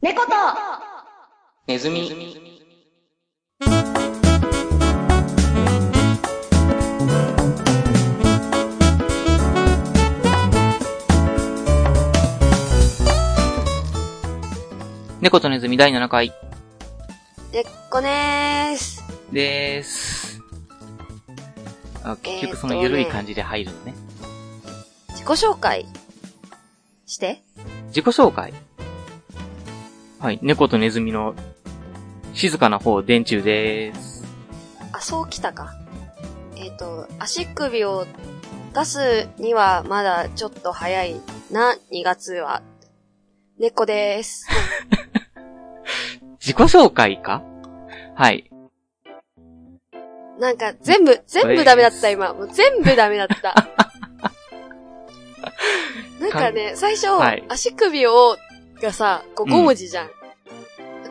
猫と。ネズミ。猫とネズミ第7回。でっこねーす。でーす。あ結局その緩い感じで入るのね。自己紹介して。自己紹介。はい、猫とネズミの静かな方、電柱でーす。あ、そうきたか。えっ、と、足首を出すにはまだちょっと早いな、2月は。猫でーす。自己紹介か？はい。なんか全部、全部ダメだった今。もう全部ダメだった。なんかね、最初、はい足首を、がさ、こううん5文字じゃん。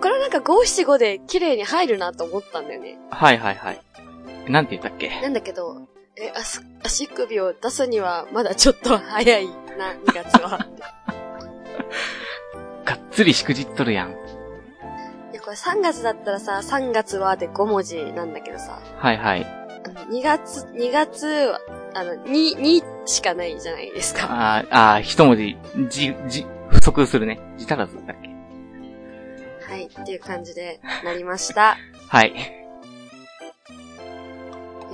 これなんか5、7、5で綺麗に入るなと思ったんだよね。はいはいはい。なんて言ったっけ？なんだけど、え、足、足首を出すにはまだちょっと早いな、2月は。がっつりしくじっとるやん。いや、これ3月だったらさ、3月はで5文字なんだけどさ、はいはい。あの2月、2月は、あの、2、2しかないじゃないですか。あーあー、一文字、じ、じ、不足するね。字足らずだっけはい、っていう感じでなりました。はい。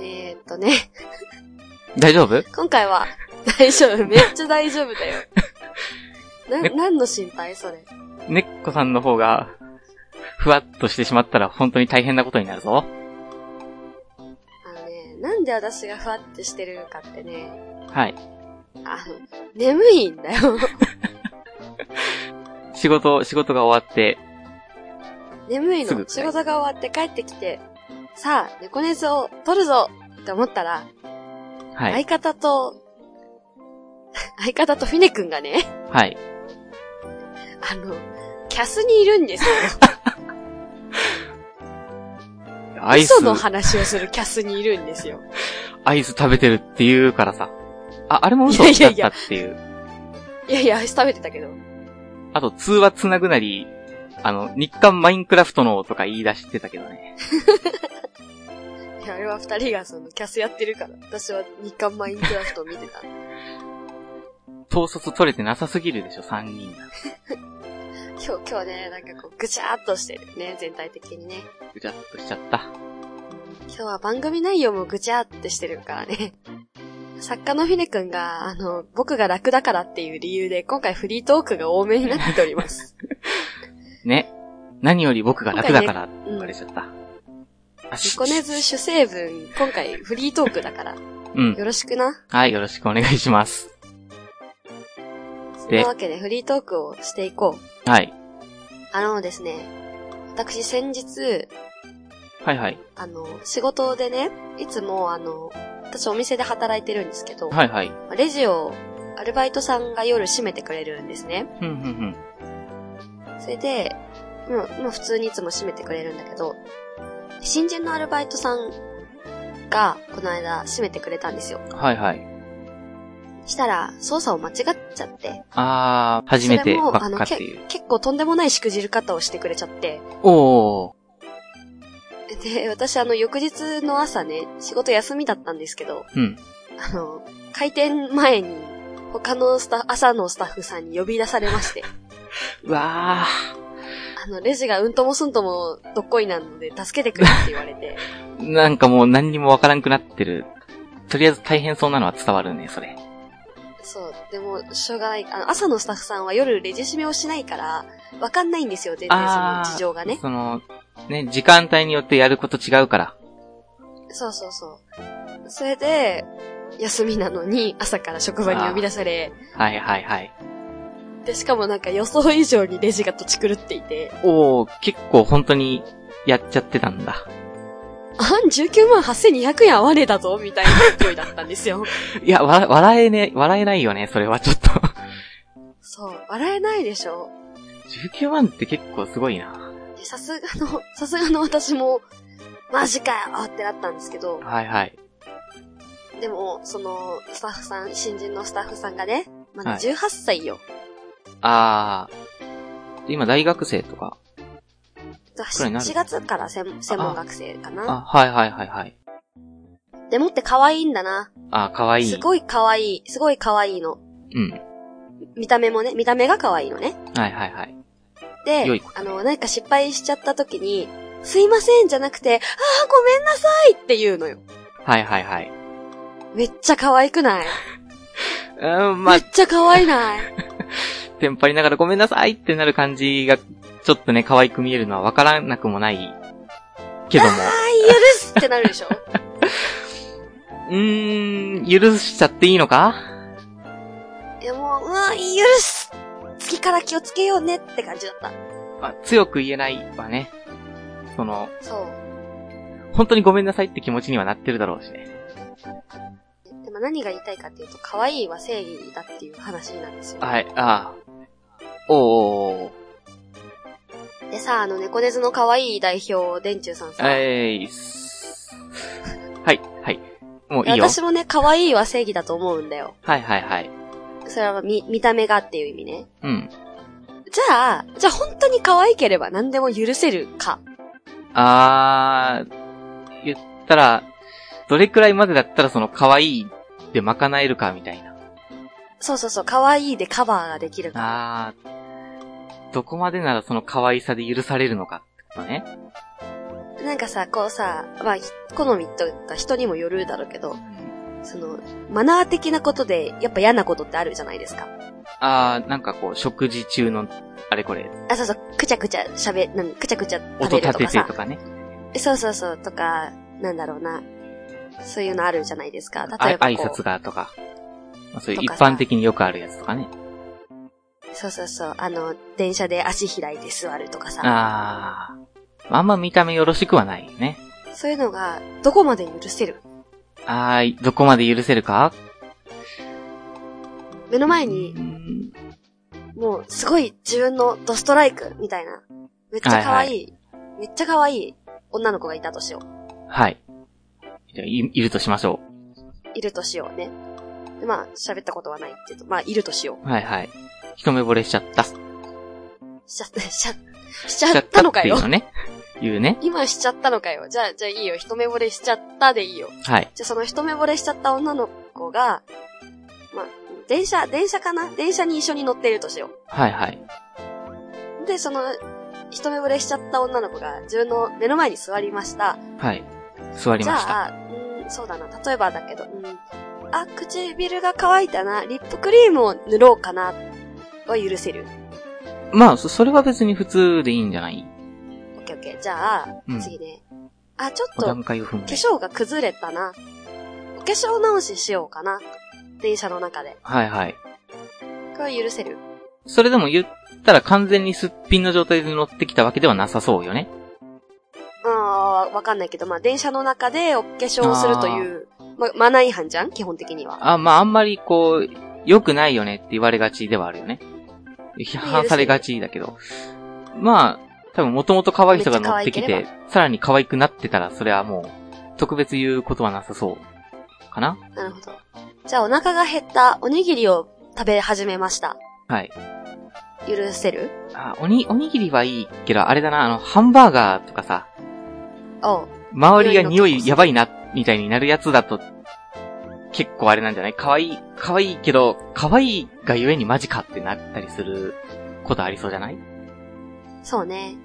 えーっとね、大丈夫？今回は、大丈夫、めっちゃ大丈夫だよ。な、ね何の心配？それ。猫さんの方が、ふわっとしてしまったら本当に大変なことになるぞ。あのね、なんで私がふわってしてるかってね、はい。あの、眠いんだよ。仕事、仕事が終わって、眠いの。仕事が終わって帰ってきて、さあ、猫熱を取るぞって思ったら、はい。相方と、相方とフィネ君がね、はい。あの、キャスにいるんですよ。アイス嘘、の話をするキャスにいるんですよ。アイス食べてるって言うからさ。あ、あれも嘘だっいやいやいやたっていう。いやいや、アイス食べてたけど。あと、通話つなぐなり、あの、日韓マインクラフトのとか言い出してたけどね。いや、あれは二人がその、キャスやってるから。私は日韓マインクラフトを見てた。統率取れてなさすぎるでしょ、三人が。今日、今日ね、なんかこう、ぐちゃーっとしてるね、全体的にね。ぐちゃっとしちゃった。今日は番組内容もぐちゃーってしてるからね。作家のフィネ君が、あの、僕が楽だからっていう理由で、今回フリートークが多めになっております。ね。何より僕が楽だからって言うんわれちゃった。あニコネズ主成分、今回フリートークだから、うん。よろしくな。はい、よろしくお願いします。そんなわけでフリートークをしていこう。はい。あのですね、私先日、はいはい。あの、仕事でね、いつもあの、私お店で働いてるんですけど、はいはい。レジをアルバイトさんが夜閉めてくれるんですね。ふんふんふん。それで、もう、普通にいつも閉めてくれるんだけど、新人のアルバイトさんが、この間閉めてくれたんですよ。はいはい。したら、操作を間違っちゃって、あー、初めてばっかっていう。結構とんでもないしくじる方をしてくれちゃって、おー。で、私あの、翌日の朝ね、仕事休みだったんですけど、うん。あの、開店前に、他のスタ朝のスタッフさんに呼び出されまして、うわあの、レジがうんともすんともどっこいなので、助けてくれって言われて、ー。なんかもう何にもわからんくなってる。とりあえず大変そうなのは伝わるね、それ。そう、でも、しょうがない。あの、朝のスタッフさんは夜レジ閉めをしないから、わかんないんですよ、全然その事情がね。その、ね、時間帯によってやること違うから。そうそうそう。それで、休みなのに朝から職場に呼び出され、はいはいはい。で、しかもなんか予想以上にレジが土地狂っていて、おー、結構本当にやっちゃってたんだ。あん、19万8200円合わねえだぞ、みたいな勢いだったんですよ。いや、わ、笑えね、笑えないよね、それはちょっと。そう、笑えないでしょ。19万って結構すごいな。でさすがの、さすがの私も、マジかよってなったんですけど、はいはい。でも、その、スタッフさん、新人のスタッフさんがね、まだはい18歳よ。あ今大学生とか。くらいになる4月から専専門学生かあ、な。はいはいはいはい。でもって可愛いんだな。あ、かわいい。すごい可愛い。すごい可愛いの。うん。見た目もね、見た目が可愛いのね。はいはいはい。であの、何か失敗しちゃった時に、すいませんじゃなくて、ああ、ごめんなさいって言うのよ。はいはいはい。めっちゃ可愛くない？うん、まあめっ、ちゃ可愛いない？テンパりながらごめんなさいってなる感じが、ちょっとね、可愛く見えるのはわからなくもない。けども。あー、許すってなるでしょ？うーん、許しちゃっていいのか？いやもう、うわ、許す次から気をつけようねって感じだった。まあ、強く言えないわね。その、そう。本当にごめんなさいって気持ちにはなってるだろうしね。でも何が言いたいかっていうと、可愛いは正義だっていう話なんですよ。はい、ああ。おうおうおうでさ、あの、猫ネズの可愛い代表、電柱さんさ。えいっす。はい、はい。もういいよ。私もね、可愛いは正義だと思うんだよ。はいはいはい。それは見、見た目がっていう意味ね。うん。じゃあ、じゃあ本当に可愛ければ何でも許せるか。あー、言ったら、どれくらいまでだったらその可愛いで賄えるかみたいな。そうそうそう、可愛いでカバーができるか。あー、どこまでならその可愛さで許されるのかってことね。なんかさ、こうさ、まあ、ひ好みとか人にもよるだろうけど、その、マナー的なことで、やっぱ嫌なことってあるじゃないですか。あー、なんかこう、食事中の、あれこれ、あ、そうそう、くちゃくちゃ喋、なんくちゃくちゃ食音立てべるとかさ。てとかね。そうそうそう、とか、なんだろうな。そういうのあるじゃないですか。あ例えば。挨拶がとか。まあそういう一般的によくあるやつとかね。そうそうそう。あの、電車で足開いて座るとかさ。あー。あんま見た目よろしくはないよね。そういうのが、どこまで許せる？あー、どこまで許せるか？目の前うに、んもう、すごい自分のドストライクみたいな。めっちゃ可愛い、めっちゃ可愛い女の子がいたとしよう。はい。じゃあい、いるとしましょいるとしようね。で、まあ、喋ったことはないけど、まあ、いるとしよう。はいはい。一目惚れしちゃった。しちゃった、しちゃ、しちゃったのかよっていう。のね。言うね。今しちゃったのかよ。じゃあ、じゃあいいよ。一目惚れしちゃったでいいよ。はい。じゃあその一目惚れしちゃった女の子が、まあ、電車、電車かな？電車に一緒に乗っているとしよはいはい。う。で、その、一目惚れしちゃった女の子が自分の目の前に座りました。はい。座りじました。ゃあ、うん、そうだな。例えばだけど、うん、あ、唇が乾いたな。リップクリームを塗ろうかな。は許せる。まあ、そそれは別に普通でいいんじゃない？オッケーオッケー。じゃあ、うん次ね。あ、ちょっおと、段階を踏む化。粧が崩れたな。お化粧直ししようかな。電車の中で。はいはい。これは許せる。それでも言ったら完全にすっぴんの状態で乗ってきたわけではなさそうよね。ああ、わかんないけど、まあ、電車の中でお化粧をするという、ま、マナー違反じゃん？基本的には。あ、まああんまりこう、良くないよねって言われがちではあるよね。批判されがちだけど。まあ、多分もともと可愛い人が乗ってきて、さらに可愛くなってたら、それはもう、特別言うことはなさそう。かな？なるほど。じゃあ、お腹が減ったおにぎりを食べ始めました。はい。許せる？あ、おに、おにぎりはいいけど、あれだな、あの、ハンバーガーとかさ、おう。周りが匂匂いやばいな、みたいになるやつだと、結構あれなんじゃない？可愛い、可愛いけど、可愛いがゆえにマジかってなったりすることありそうじゃない？そうね。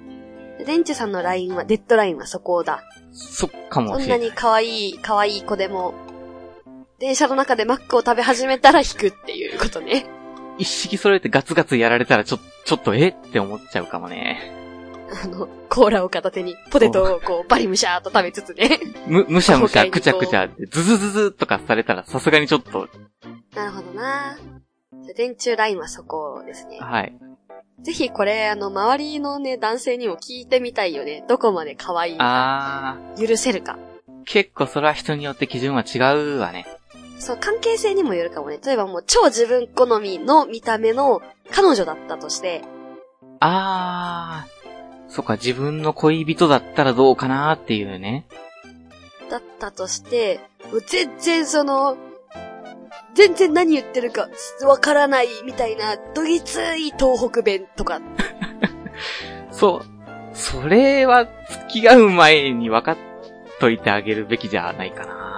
デンチュさんのラインは、デッドラインはそこだ。そっかもそしれない。んなに可愛い、可愛い子でも、電車の中でマックを食べ始めたら引くっていうことね。一式揃えてガツガツやられたらちょ、ちょっとえ？って思っちゃうかもね。あの、コーラを片手にポテトをこう、バリムシャーっと食べつつね。む、むしゃむしゃ、くちゃくちゃって、ズズズズとかされたらさすがにちょっと、なるほどな電柱ラインはそこですね。はい。ぜひこれ、あの、周りのね、男性にも聞いてみたいよね。どこまで可愛いあ許せるか。ー、結構それは人によって基準は違うわね。そう、関係性にもよるかもね。例えばもう超自分好みの見た目の彼女だったとして、あー、そっか、自分の恋人だったらどうかなっていうね。だったとして、もう全然その、全然何言ってるかわからないみたいな、どぎつい東北弁とか、そう。それは、付き合う前に分かっといてあげるべきじゃないかな。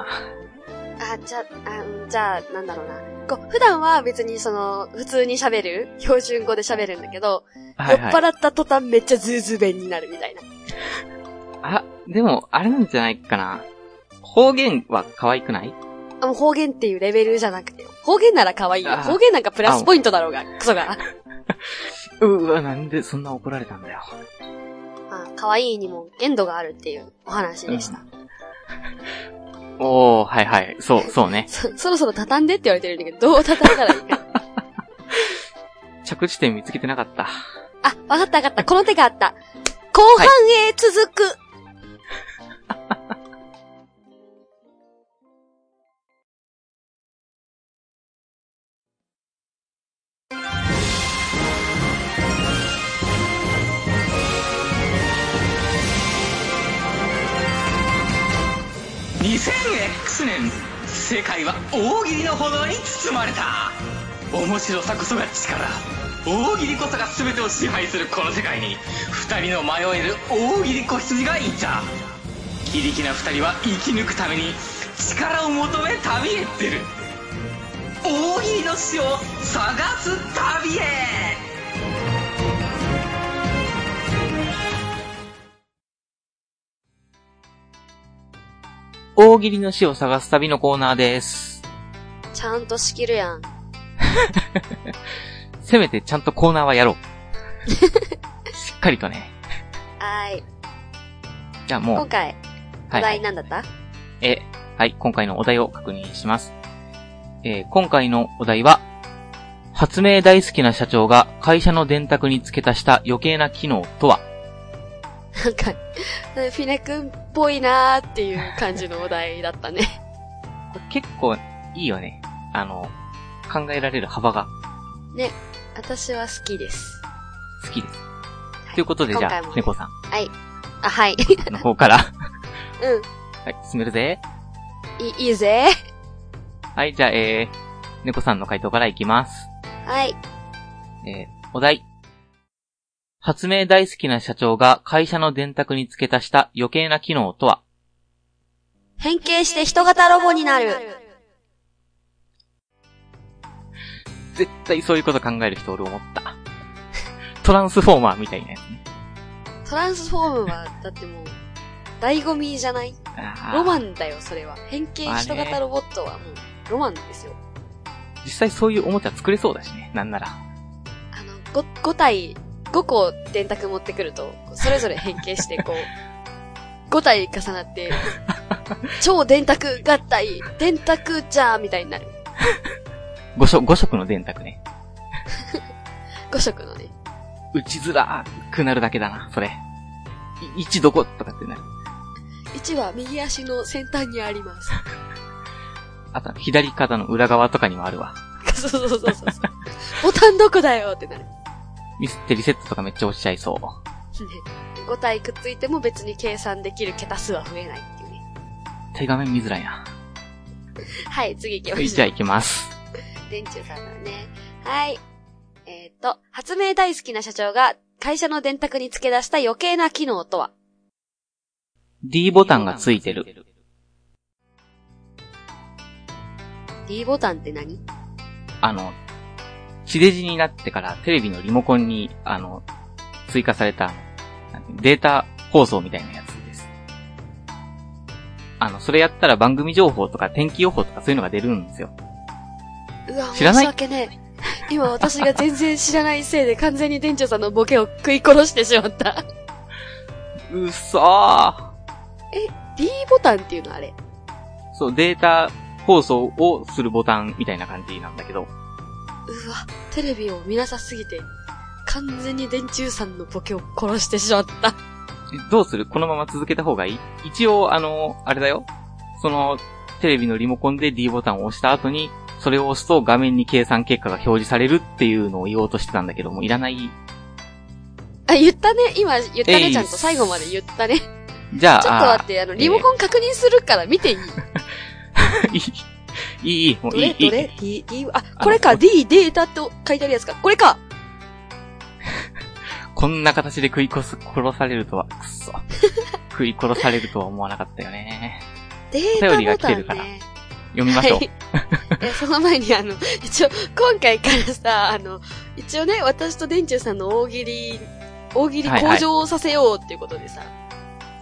あ、じゃあ、あうんじゃあ、なんだろうな。こう、普段は別にその、普通に喋る、標準語で喋るんだけど、はいはい。酔っ払った途端めっちゃズーズー弁になるみたいな。あ、でも、あれなんじゃないかな。方言は可愛くない？あ、もう方言っていうレベルじゃなくて、方言なら可愛いよ。あ方言なんかプラスポイントだろうが、クソが。うわ、なんでそんな怒られたんだよ。まあ、可愛いにも限度があるっていうお話でした。おー、はいはい。そう、そうね。そ、そろそろ畳んでって言われてるんだけど、どう畳んだらいい？か。着地点見つけてなかった。あ、わかったわかった。この手があった。後半へ続く。2006年世界は大喜利の炎に包まれた。面白さこそが力。大喜利こそが全てを支配するこの世界に。2人の迷える大喜利子羊がいた。非力な2人は生き抜くために力を求め旅へ出る。大喜利の死を探す旅へ。大喜利の死を探す旅のコーナーです。ちゃんと仕切るやん。せめてちゃんとコーナーはやろう。しっかりとね。はーい。じゃあもう、今回、おはい、は題い。なんだった、え、はい、今回のお題を確認します。えー今回のお題は、発明大好きな社長が会社の電卓に付け足した余計な機能とは？なんか、フィネ君っぽいなーっていう感じのお題だったね。結構いいよね。あの、考えられる幅がね、私は好きです。好きです。ということで、じゃあ猫さんはい。あ、はい。の方から、うん。はい、進めるぜ。いい、いいぜ。はい、じゃあ、えー、猫さんの回答からいきます。はい。えー、お題。発明大好きな社長が会社の電卓に付け足した余計な機能とは？変形して人型ロボになる。絶対そういうこと考える人俺思った。トランスフォーマーみたいなやつね。トランスフォームは、だってもう、醍醐味じゃない？ロマンンだよ、それは。変形人型ロボットはもう、ロマンですよ。実際そういうおもちゃ作れそうだしね。なんなら。あの、5、5体、5個電卓持ってくると、それぞれ変形して、こう、5体重なって、超電卓合体、電卓じゃーみたいになる。5色、5色の電卓ね。5色のね。打ちづらくなるだけだな、それ。い1どことかってなる。1は右足の先端にあります。あと、左肩の裏側とかにもあるわ。そうそうそうそう。ボタンどこだよってなる。ね。ミスってリセットとかめっちゃ押しちゃいそう。5体くっついても別に計算できる桁数は増えないっていうね。手画面見づらいな。はい、次行きまはい、しょう。じゃあ行きます。電柱さんだね。はい。えっ、と、発明大好きな社長が会社の電卓に付け出した余計な機能とは？D ボタンがついてる。?D ボタンって何？あの、地デジになってからテレビのリモコンに、あの、追加された、データ放送みたいなやつです。あの、それやったら番組情報とか天気予報とかそういうのが出るんですよ。うわ、知らない？申し訳ねえ。今私が全然知らないせいで完全に店長さんのボケを食い殺してしまった。うっそー D ボタンっていうのあれ？そう、データ放送をするボタンみたいな感じなんだけど、うわ、テレビを見なさすぎて、完全に電柱さんのボケを殺してしまった。えどうする？このまま続けた方がいい？一応、あの、あれだよ。その、テレビのリモコンで D ボタンを押した後に、それを押すと画面に計算結果が表示されるっていうのを言おうとしてたんだけども、いらない。あ、言ったね。今言ったね。ちゃんと最後まで言ったね。ちょじゃあ、っと待って、あの、リモコン確認するから見ていいいい、いい、いい、もどういい、いい。れどれ ?D、D、あ、これか。D、データって書いてあるやつか。これか。こんな形で食い殺す、殺されるとは、くっそ。食い殺されるとは思わなかったよね。データ便りがボタン来てるからね。読みましょう。はい。え、その前にあの、一応、今回からさ、あの、一応ね、私と電柱さんの大喜利、大喜利向上をさせようっていうことでさ、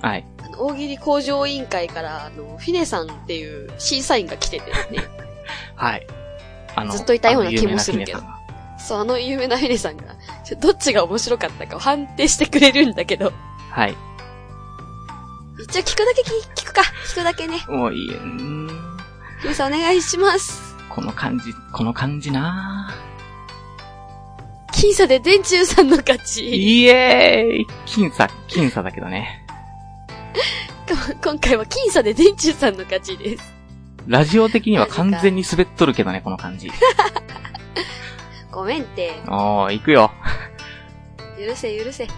はい。あの大喜利向上委員会から、あの、フィネさんっていう審査員が来ててね、はい。あずっといたような気もするけどそう、あの有名なフィネさんが、ちょどっちが面白かったかを判定してくれるんだけど、はい。一応聞くだけ聞聞くか、聞くだけね。もういい。うーんフィネさんお願いします。この感じ、この感じな僅差で電柱さんの勝ち。イエーイ僅差、僅差だけどね。今回は僅差で電柱さんの勝ちです。ラジオ的には完全に滑っとるけどね、この感じ。ごめんって。おー、行くよ。許せ許せ。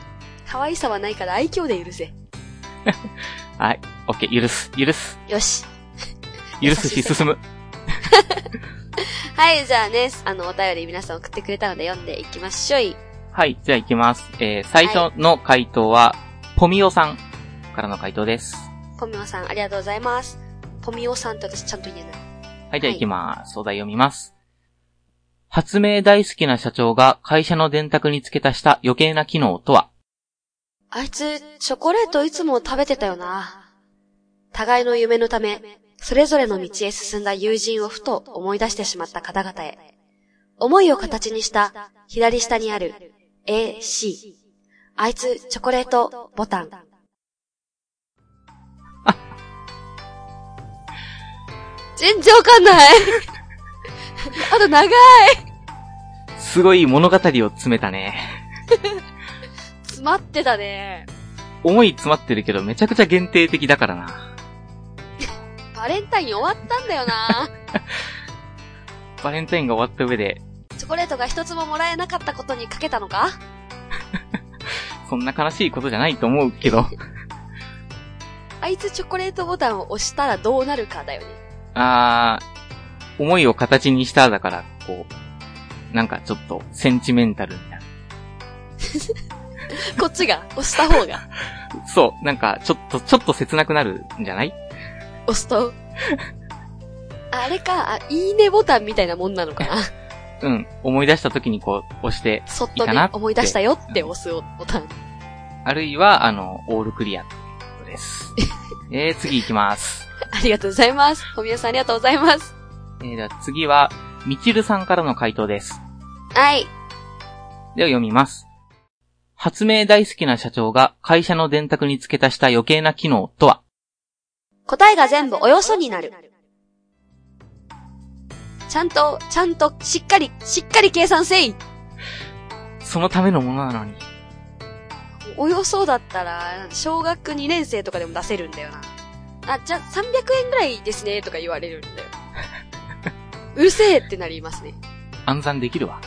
可愛さはないから愛嬌で許せ。はい。オッケー、許す、許す。よし。許すし進む。はい、じゃあね、あの、お便り皆さん送ってくれたので読んでいきましょい。はい、じゃあ行きます。えー、最初の回答は、ポミオさんからの回答です。ポミオさん、ありがとうございます。ポミオさんって私ちゃんと言えない。は。い、じゃあ行きます。お題読みます。発明大好きな社長が会社の電卓に付け足した余計な機能とは。あいつ、チョコレートいつも食べてたよな。互いの夢のため、それぞれの道へ進んだ友人をふと思い出してしまった方々へ。思いを形にした左下にある A、C。あいつ、チョコレート、ボタン。全然わかんない あと長いすごい物語を詰めたね。詰まってたね。思い詰まってるけどめちゃくちゃ限定的だからな。バレンタイン終わったんだよな。バレンタインが終わった上で、チョコレートが一つももらえなかったことにかけたのか？そんな悲しいことじゃないと思うけど、あいつチョコレートボタンを押したらどうなるかだよね。あー、思いを形にしただから、こう、なんかちょっとセンチメンタルになる。こっちが押した方が そう、なんかちょっと、ちょっと切なくなるんじゃない？押すと？あれか、あ、いいねボタンみたいなもんなのかな？うん。思い出した時にこう、押して、そっとね思い出したよって押すボタン。あるいは、あの、オールクリアことです。えー、次行きます。ありがとうございます。小宮さんありがとうございます。えー、では次は、みちるさんからの回答です。はい。では読みます。発明大好きな社長が会社の電卓に付け足した余計な機能とは？答えが全部およそになる。ちゃんと、ちゃんと、しっかり、しっかり計算せいそのためのものなのに。およそだったら、小学2年生とかでも出せるんだよな。あ、じゃあ300円ぐらいですね、とか言われるんだよ。うるせえってなりますね。暗算できるわ。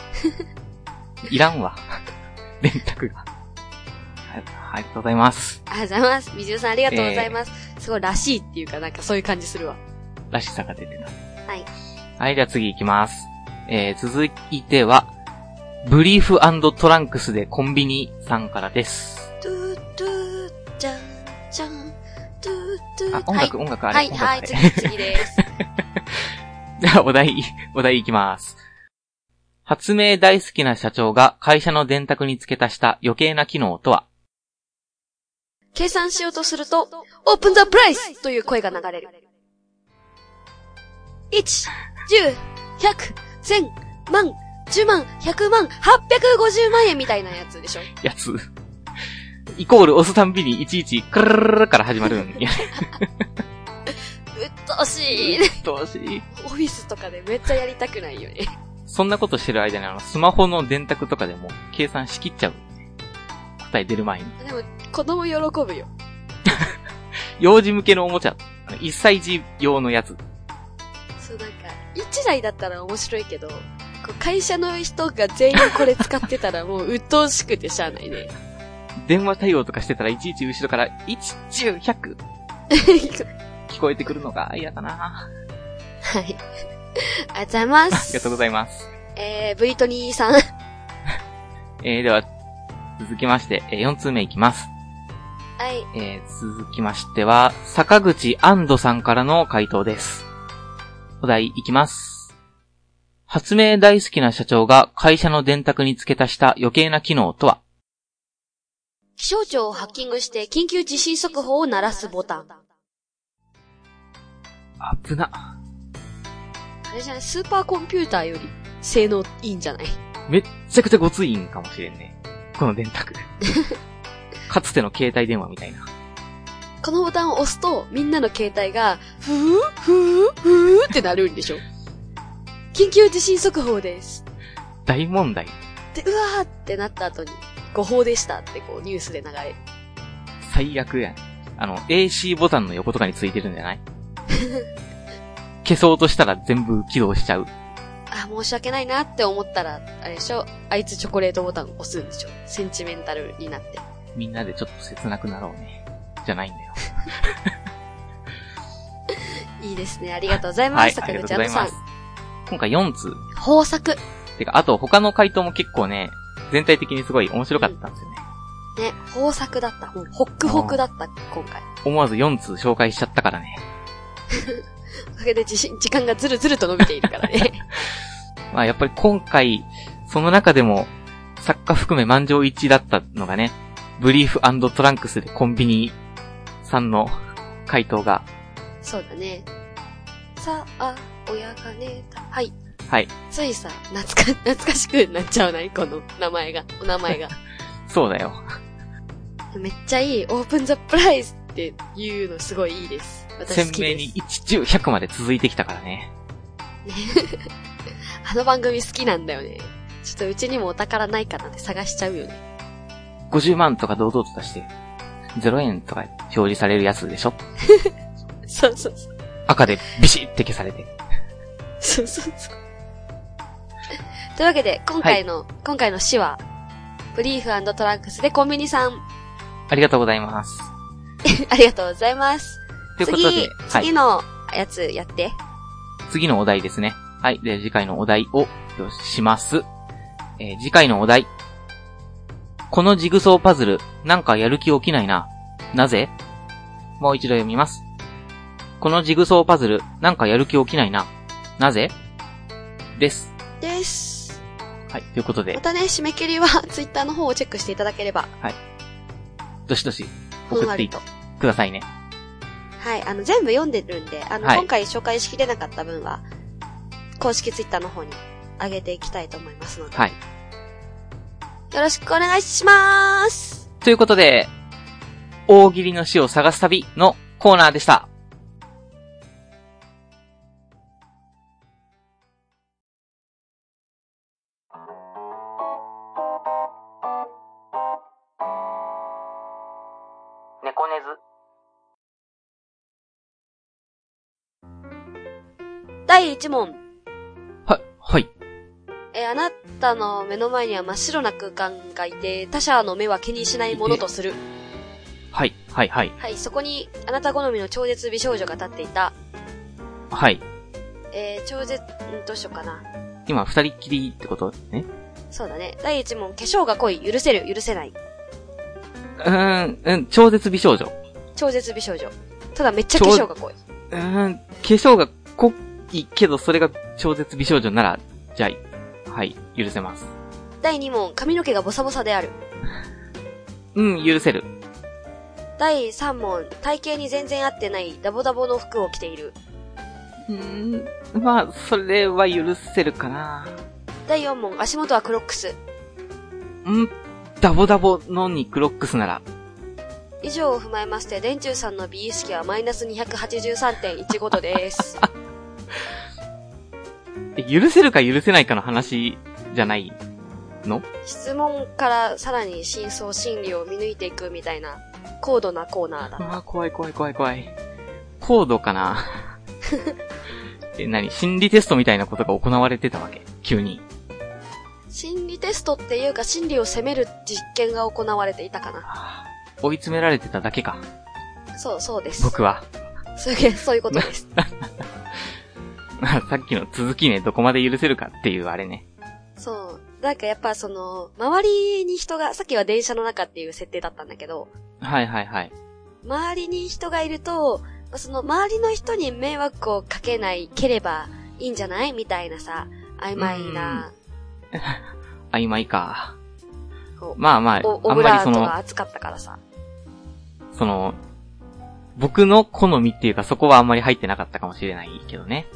いらんわ。電卓が。はい、ありがとうございます。ありがとうございます。みじゅうさんありがとうございます。すごいらしいっていうか、なんかそういう感じするわ。らしさが出てた。はい。はい、では次行きます。えー、続いては、ブリーフトランクスでコンビニさんからです。トゥートゥー、じゃん、あ、音楽、音楽あれ。はい、音楽はい、次、次です。じゃあ、お題、お題いきます。発明大好きな社長が会社の電卓に付け足した余計な機能とは？計算しようとすると、オープンザプライスという声が流れる。1、10、100、1000、万、10万、100万、850万円みたいなやつでしょ？やつ。イコール押すたんびにいちいち、クルルルルから始まるんや。うっとうしい。どうしい。オフィスとかでめっちゃやりたくないよね。そんなことしてる間にあの、スマホの電卓とかでも計算しきっちゃう。答え出る前に。でも、子供喜ぶよ。幼児向けのおもちゃ。あの1歳児用のやつ。そうなんか、1台だったら面白いけど、会社の人が全員これ使ってたらもう鬱陶しくてしゃあないね。電話対応とかしてたらいちいち後ろから、1、10、100聞こえてくるのが嫌だなはい。ありがとうございまありがす。とうございます。えー、ブリトニーさん。えー、では、続きまして、えー4通目いきます。はい。えー続きましては、坂口安藤さんからの回答です。お題いきます。発明大好きな社長が会社の電卓に付け足した余計な機能とは？気象庁をハッキングして緊急地震速報を鳴らすボタン。危な。あれじゃない？スーパーコンピューターより性能いいんじゃない？めっちゃくちゃごついんかもしれんね。この電卓。かつての携帯電話みたいな。このボタンを押すと、みんなの携帯が、ふーふーふーってなるんでしょ？緊急地震速報です。大問題。で、うわーってなった後に、誤報でしたってこうニュースで流れる。最悪やん。あの、AC ボタンの横とかについてるんじゃない？消そうとしたら全部起動しちゃう。あ、申し訳ないなって思ったら、あれでしょ？あいつチョコレートボタン押すんでしょ？センチメンタルになって。みんなでちょっと切なくなろうね。じゃないんだよ。いいですね。ありがとうございます。はい、あ坂りが口アナさん。今回4通。豊作。てか、あと他の回答も結構ね、全体的にすごい面白かったんですよね。ね、豊作だった。もう、ホックホクだった、今回。思わず4通紹介しちゃったからね。おかげで時時間がずるずると伸びているからね。まあやっぱり今回、その中でも、作家含め満場一致だったのがね、ブリーフトランクスでコンビニさんの回答が、そうだね。さあ、親がね、はい。はい、ついさ、懐か、懐かしくなっちゃうない？この名前が、お名前が。そうだよ。めっちゃいい、オープンザプライズっていうのすごいいいです。私鮮好きです。明に1、10、100まで続いてきたからね。あの番組好きなんだよね。ちょっとうちにもお宝ないかなって探しちゃうよね。50万とか堂々と出して、0円とか表示されるやつでしょ？そうそうそう。赤でビシッて消されて。そうそうそう。というわけで、今回の、今回の詩は、ブリーフトランクスでコンビニさん、ありがとうございます。ありがとうございます。ということで、次、はい次。のやつやって。次のお題ですね。はい。で、次回のお題をよします。えー次回のお題。このジグソーパズル、なんかやる気起きないな。なぜ？もう一度読みます。このジグソーパズル、なんかやる気起きないな。なぜ？です。です。はい。ということでま、たね、締め切りは ツイッターの方をチェックしていただければ、どしどしふん送ってい。くださいね。はい、あの、全部読んでるんで、あの、はい今回紹介しきれなかった分は、公式ツイッターの方に上げていきたいと思いますので、はい。よろしくお願いしますということで、大喜利の死を探す旅のコーナーでした。第1問。は、はい。えーあなたの目の前には真っ白な空間がいて、他者の目は気にしないものとする。はい、はい、はい。はい、そこに、あなた好みの超絶美少女が立っていた。はい。えー、超絶、んどうしようかな。今、二人っきりってことね。そうだね。第1問、化粧が濃い、許せる、許せない。うーん、うん、超絶美少女。超絶美少女。ただめっちゃ化粧が濃い。うーん、化粧が濃いけど、それが超絶美少女なら、じゃあ、はい、許せます。第2問、髪の毛がボサボサである。うん、許せる。第3問、体型に全然合ってないダボダボの服を着ている。うーん、まあ、それは許せるかな。第4問、足元はクロックス。うん、ダボダボのにクロックスなら、以上を踏まえまして、電柱さんの美意識はマイナス283.15度です。え許せるか許せないかの話じゃないの？質問からさらに真相心理を見抜いていくみたいな高度なコーナーだ。ああ、怖い怖い怖い怖い。高度かな？え、何？心理テストみたいなことが行われてたわけ？急に。心理テストっていうか心理を責める実験が行われていたかな。はあ追い詰められてただけか。そう、そうです。僕は。そういう、そういうことです。さっきの続きね、どこまで許せるかっていうあれね。そう。なんかやっぱその、周りに人が、さっきは電車の中っていう設定だったんだけど、はいはいはい。周りに人がいると、その周りの人に迷惑をかけないければいいんじゃないみたいなさ、曖昧な、曖昧か。まあまあ、あんまりその、熱かったからさ。その、僕の好みっていうかそこはあんまり入ってなかったかもしれないけどね。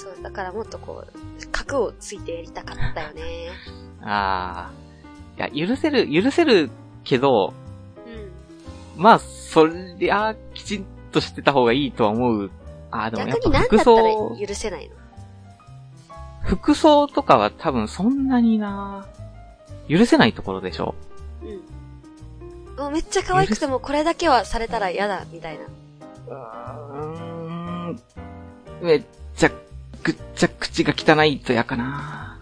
そう、だからもっとこう、角をついてやりたかったよね。ああ。いや、許せる、許せるけど、うん。まあ、そりゃ、きちんとしてた方がいいとは思う。ああ、でもやっぱ服装、許せないの？服装とかは多分そんなにな、許せないところでしょ。うん。もうめっちゃ可愛くてもこれだけはされたら嫌だ、みたいな。うーん。めっちゃくちゃ口が汚いと嫌かな。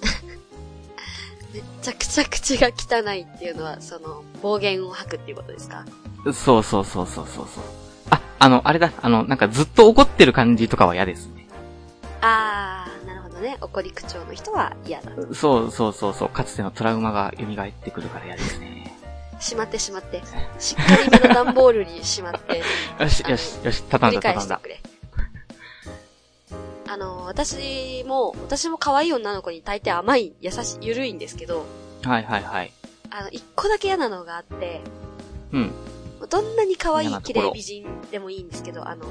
めっちゃくちゃ口が汚いっていうのは、その、暴言を吐くっていうことですか？そうそうそうそうそうそう。あ、あの、あれだ、あの、なんかずっと怒ってる感じとかは嫌ですね。あー、なるほどね。怒り口調の人は嫌だ。そうそうそうそう、かつてのトラウマが蘇ってくるから嫌ですね。しまってしまって。しっかりめの段ボールにしまって。よし、よし、よし、畳ん繰りだ、畳んだ。返してくれ。あの、私も、私も可愛い女の子に大抵甘い、優しい、ゆるいんですけど、はいはいはい。あの、一個だけ嫌なのがあって、うん。どんなに可愛い綺麗美人でもいいんですけど、あの、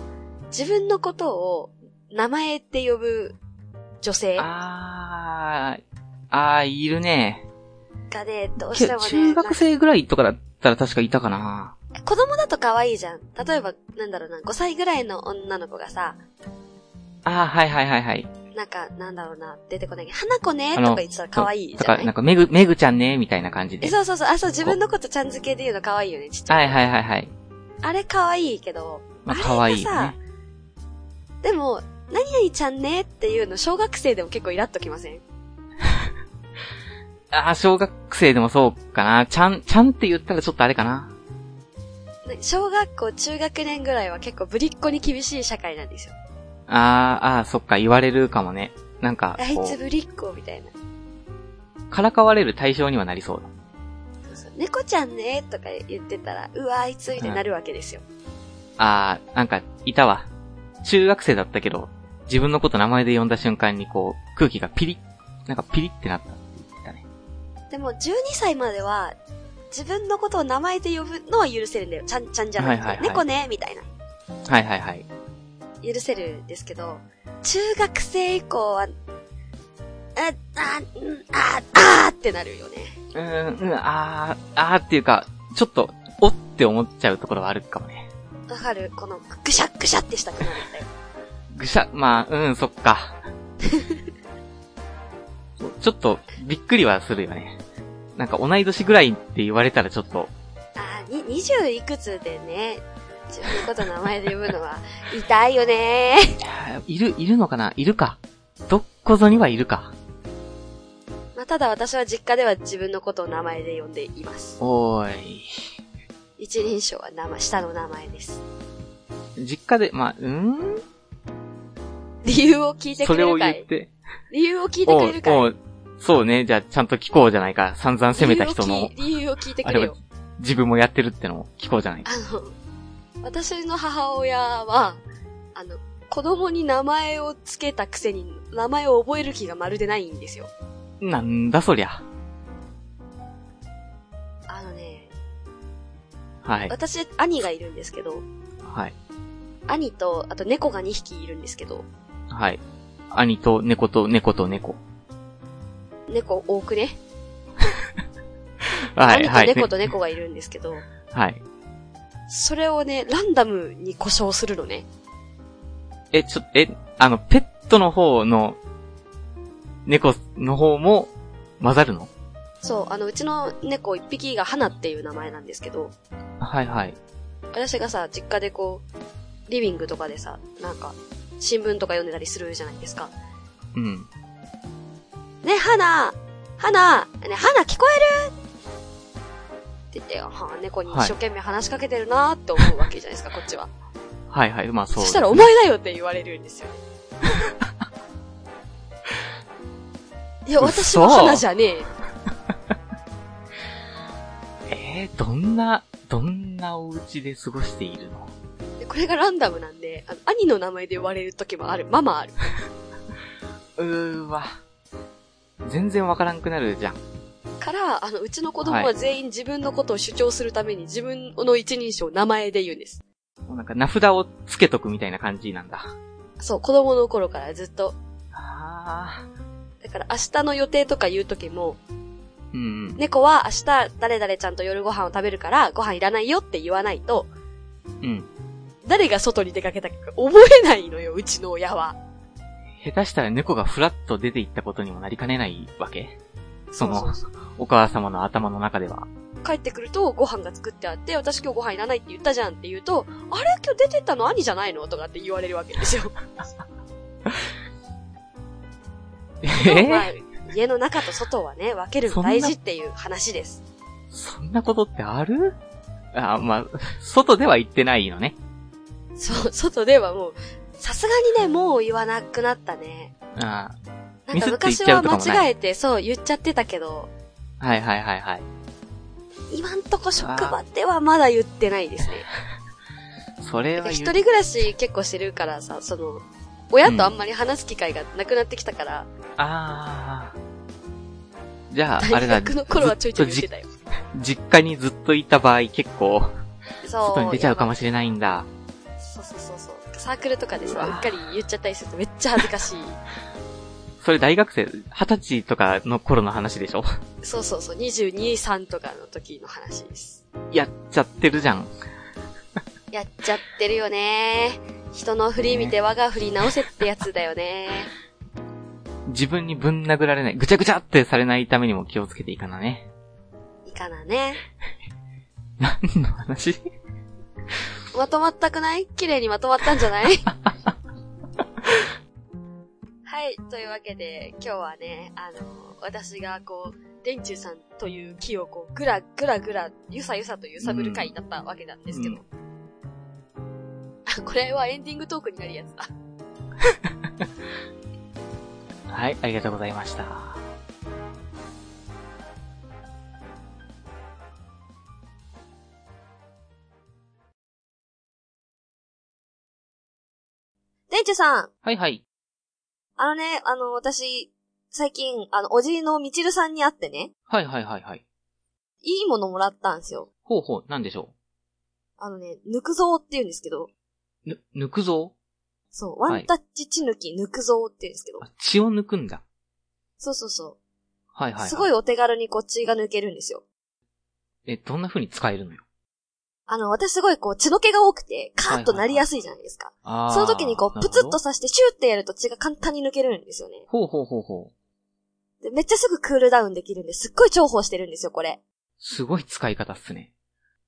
自分のことを名前って呼ぶ女性あー、あー、いるね。がね、どうけしてもね、中学生ぐらいとかだったら確かいたかな。子供だと可愛いじゃん。例えば、なんだろうな、5歳ぐらいの女の子がさ、あー、はいはいはいはい。なんか、なんだろうな、出てこない花子ねとか言ってたら可愛いじゃない？なんか、めぐ、めぐちゃんね、みたいな感じで。え、そうそうそう、あ、そう、自分のことちゃん付けで言うの可愛いよね、ちっちゃ。はいいはいはいはい。あれ可愛いけど、まあ、可愛いね。でも、何々ちゃんねっていうの小学生でも結構イラっときません？あー、小学生でもそうかな。ちゃん、ちゃんって言ったらちょっとあれかな。ね小学校、中学年ぐらいは結構ぶりっ子に厳しい社会なんですよ。あー、あー、そっか、言われるかもね。なんか、あいこつぶりっ子みたいな。う、からかわれる対象にはなりそうだ。そうそう猫ちゃんねとか言ってたら、うわ、あいつみたいになるわけですよ。あー、なんか、いたわ。中学生だったけど、自分のこと名前で呼んだ瞬間にこう、空気がピリッ、なんかピリってなったって言ったね。でも、12歳までは、自分のことを名前で呼ぶのは許せるんだよ。ちゃん、ちゃんじゃなくて、はいはいはい猫ねみたいな。はいはいはい。許せるんですけど、中学生以降は、あ、あ、うんあ、あーってなるよね。うーん、うん、あー、あーっていうか、ちょっと、おって思っちゃうところはあるかもね。わかる？この、ぐしゃぐしゃってしたくなるんだよ。ぐしゃ、まあ、うん、そっか。ちょっと、びっくりはするよね。なんか同い年ぐらいって言われたらちょっと、あー、に、20いくつでね、自分のこと名前で呼ぶのは、痛いよねいる、いるのかな？いるか。どっこぞにはいるか。まあ、ただ私は実家では自分のことを名前で呼んでいます。おーい。一人称は名前、下の名前です。実家で、まあ、うん？理由を聞いてそれをくれるかい？言って。理由を聞いてくれるかい？おそうね。じゃあ、ちゃんと聞こうじゃないか。散々責めた人の、理由を聞いてくれよ。、自分もやってるってのを聞こうじゃないか。あの、私の母親は、あの、子供に名前をつけたくせに、名前を覚える気がまるでないんですよ。なんだそりゃ。あのね、はい。私、兄がいるんですけど、はい。兄と、あと猫が2匹いるんですけど、はい。兄と猫と猫と猫。猫多くね、はい、はい。兄と猫と猫がいるんですけど、はい。それをね、ランダムに故障するのね。え、ちょ、え、あの、ペットの方の、猫の方も混ざるの？そう、あの、うちの猫1匹が花っていう名前なんですけど、はいはい。私がさ、実家でこう、リビングとかでさ、なんか、新聞とか読んでたりするじゃないですか。うん。ね、花花ね、花聞こえるってて、はあ、猫に一生懸命話しかけてるなーって思うわけじゃないですか、こっちは。はいはい。まあそうそですしたらお前だよって言われるんですよね。いや、私は花じゃねえ。えー、どんな、どんなお家で過ごしているの？でこれがランダムなんで、あの兄の名前で呼ばれる時もある。ママある。うーわ。全然わからんくなるじゃん。から、あの、うちの子供は全員自分のことを主張するために自分の一人称を名前で言うんです。もうなんか名札をつけとくみたいな感じなんだ。そう、子供の頃からずっと。あだから明日の予定とか言う時も、ー。うんうん。猫は明日誰々ちゃんと夜ご飯を食べるからご飯いらないよって言わないと、うん。誰が外に出かけたか覚えないのよ、うちの親は。下手したら猫がフラッと出て行ったことにもなりかねないわけ？そのお母様の頭の中では。帰ってくるとご飯が作ってあって、私今日ご飯いらないって言ったじゃんって言うと、あれ？今日出てったの兄じゃないの？とかって言われるわけですよ。え？まあー、家の中と外はね、分けるの大事っていう話です。そんなことってある？あ、まあ、外では言ってないのね。そう、外ではもう、さすがにね、もう言わなくなったね。あなんか昔は間違えて、そう、言っちゃってたけど、ーはいはいはいはい。今んとこ職場ではまだ言ってないですね。それは一人暮らし結構してるからさ、その、親とあんまり話す機会がなくなってきたから、あー。じゃあ、あれだ。大学の頃はちょいちょい言ってずたよ。実家にずっといた場合結構、そう。外に出ちゃうかもししれないんだ。そうそうそうそう。サークルとかでさ、うっかり言っちゃったりするとめっちゃ恥ずかしい。それ大学生、二十歳とかの頃の話でしょ？そうそうそう、22、3とかの時の話です。やっちゃってるじゃん。やっちゃってるよね。人の振り見て我が振り直せってやつだよね。自分にぶん殴られない、ぐちゃぐちゃってされないためにも気をつけていかなね。いいかなね。何の話？まとまったくない？綺麗にまとまったんじゃない？はい。というわけで、今日はね、あの、私がこう、電柱さんという木をこう、ぐらぐらぐら、ゆさゆさと揺さぶる回だったわけなんですけど。うんあ、これはエンディングトークになるやつだ。はい、ありがとうございました。電柱さんはいはい。あのね、あの、私、最近、あの、おじいのみちるさんに会ってね、はいはいはいはい。いいものもらったんですよ。ほうほう、なんでしょあのね、ぬくぞうって言うんですけど、う。ぬ、抜くぞそう、はいワンタッチ血抜きぬくぞうって言うんですけど、あ血を抜くんだ。そうそうそ。はいはいうはい。すごいお手軽にこう血が抜けるんですよ。え、どんな風に使えるのよ？あの、私すごいこう血の気が多くて、カーッとなりやすいじゃないですか。あーその時にこう、プツッと。刺してシューってやると血が簡単に抜けるんですよね。ほうほうほうほう。でめっちゃすぐクールダウンできるんですっごい重宝してるんですよ、これ。すごい使い方っすね。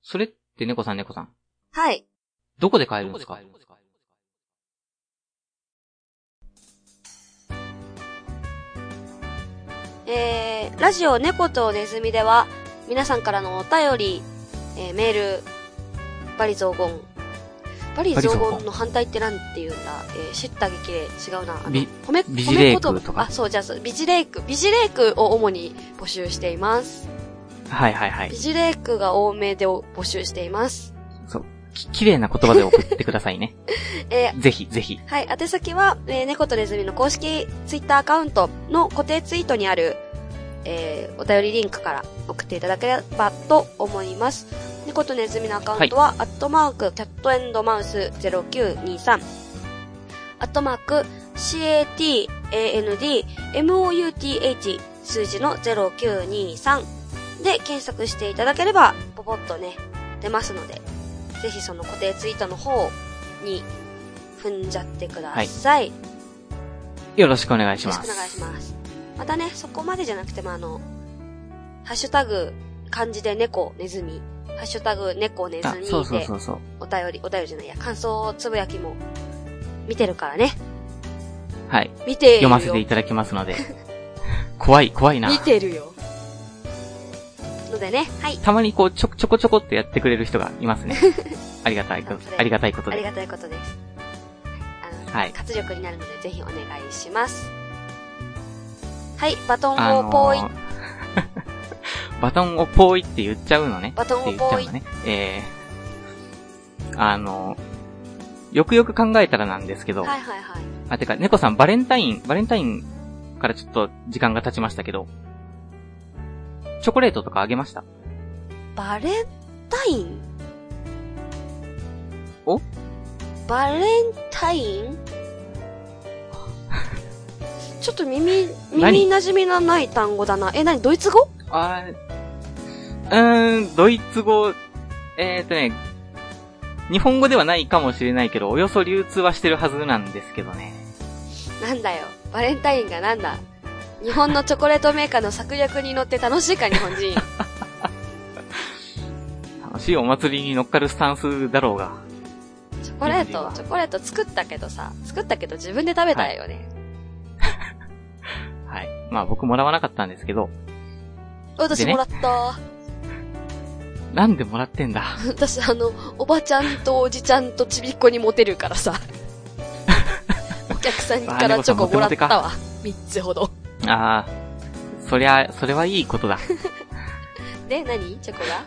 それって猫さん猫さん。はい。どこで買えるんですか？えー、ラジオ猫とネズミでは、皆さんからのお便り、えー、メール、バリ雑言。バリ雑言の反対ってなんて言うんだ？えー、知った激励。違うな。あのビ褒め、褒め言葉とかあ、そう、じゃあビジレイク。ビジレイクを主に募集しています。はいはいはいビ。ジレイクが多めで募集しています。そう。き、綺麗な言葉で送ってくださいね。えーぜひぜひ。はい、宛先は、えー、猫とネズミの公式ツイッターアカウントの固定ツイートにある、えー、お便りリンクから送っていただければと思います。猫とネズミのアカウントは、アットマーク、キャットエンドマウス0923、アットマーク、CATAND MOUTH 数字の0923で検索していただければ、ポポッとね、出ますので、ぜひその固定ツイートの方に踏んじゃってください。よよろしくお願いします。ろしくお願いします。またね、そこまでじゃなくてもあの、ハッシュタグ、漢字で猫、ネズミ、ハッシュタグ、猫、ネズミ、あそうそうでそうそう。お便り、お便りじゃないや、感想つぶやきも見てるからね。はい。見てるよ。読ませていただきますので。怖い、怖いな見。てるよ。のでね、はい。たまにこう、ちょ、ちょこちょこってやってくれる人がいますね。ありがたいことありがたいことで。ありがたいことです。あの、はい活力になるのでぜひお願いします。はい、バトンをポイ。あのーバトンをポイって言っちゃうのね。バトンをポイって言っちゃうのね。えー、あのーよくよく考えたらなんですけど、はいはいはい。あ、てか、猫さんバレンタイン、バレンタインからちょっと時間が経ちましたけど、チョコレートとかあげました？バレンタイン？お？バレンタイン？ちょっと耳、何？耳馴染みのない単語だな。え、なに、ドイツ語？あーうーん、ドイツ語、えーとね、日本語ではないかもしれないけど、およそ流通はしてるはずなんですけどね。なんだよ。バレンタインがなんだ。日本のチョコレートメーカーの策略に乗って楽しいか、日本人。楽しいお祭りに乗っかるスタンスだろうが。チョコレート、チョコレート作ったけどさ、作ったけど自分で食べたよね。はい。まあ僕もらわなかったんですけど、私もらった。なんでもらってんだ私あの、おばちゃんとおじちゃんとちびっこにモテるからさ。お客さんからチョコもらったわ。三つほど。ああ、そりゃ、それはいいことだ。で、何？チョコが？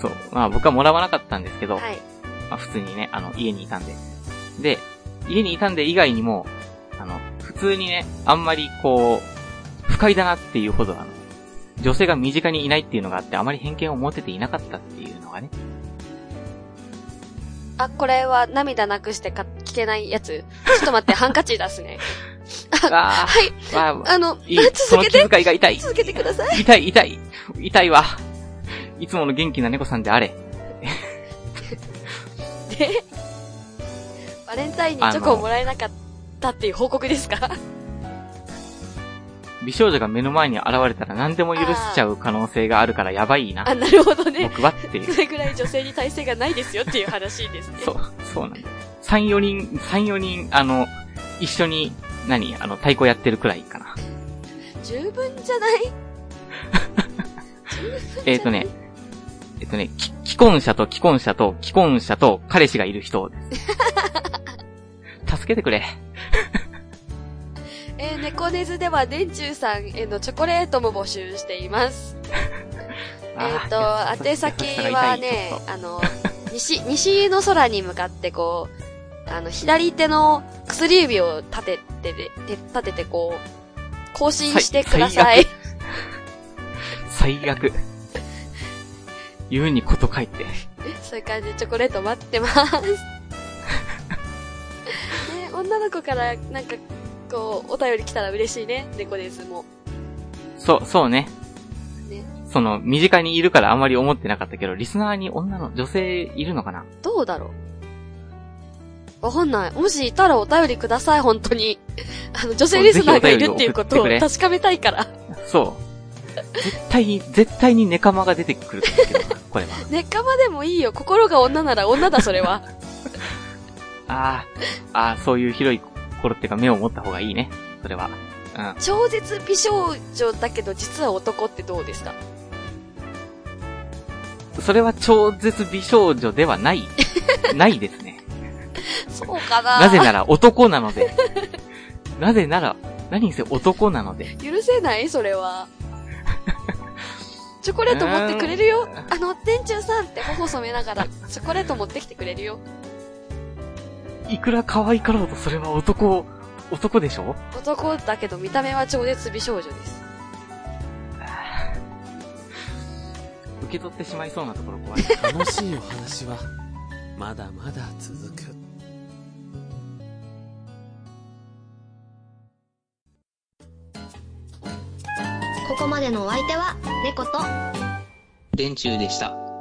そう。まあ僕はもらわなかったんですけど、はい。まあ普通にね、あの、家にいたんで。で、家にいたんで以外にも、あの、普通にね、あんまりこう、不快だなっていうほど、あの、女性が身近にいないっていうのがあって、あまり偏見を持てていなかったっていうのがね。あ、これは涙なくしてか聞けないやつ？ちょっと待って、ハンカチ出すね。あはい。あ、の、いい。その気続けて、遣いが痛い。続けてください。痛い、痛い。痛いわ。いつもの元気な猫さんであれ。で、バレンタインにチョコをもらえなかったっていう報告ですか？美少女が目の前に現れたら何でも許しちゃう可能性があるからやばいなあ、。なるほどね。僕はっていうそ。れぐらい女性に耐性がないですよっていう話ですね。そう、そうなんだよ。3、4人、3、4人、あの、一緒に、何あの、太鼓やってるくらいかな。十分じゃない？えっ、ー、とね、えっ、とね、き既婚者と既婚者と既婚者と彼氏がいる人です。助けてくれ。えー、猫ネズでは電柱さんへのチョコレートも募集しています。えっ、と、宛先はね、あの、西、西の空に向かってこう、あの、左手の薬指を立てて立ててこう、更新してください。最悪。言うにこと書いて。そういう感じでチョコレート待ってます。ね、女の子からなんか、こう、お便り来たら嬉しいね、猫ですも。そう、そうね。ね。その、身近にいるからあまり思ってなかったけど、リスナーに女の、女性いるのかな？どうだろうわかんない。もしいたらお便りください、本当に。あの、女性リスナーがいるっていうことを確かめたいから。そう。絶対に、絶対にネカマが出てくる これは。ネカマでもいいよ。心が女なら女だ、それは。ああ、ああ、そういう広い心っていうか目を持った方がいいね。それは。うん。超絶美少女だけど実は男ってどうですか？それは超絶美少女ではない。ないですね。そうかななぜなら男なので。なぜなら、何せ男なので。許せない？それは。チョコレート持ってくれるよ。あの、店長さんって頬染めながら、チョコレート持ってきてくれるよ。いくら可愛かろうとそれは男、男でしょ？男だけど見た目は超絶美少女です。受け取ってしまいそうなところ怖い。楽しいお話はまだまだ続くここまでのお相手は猫と電柱でした。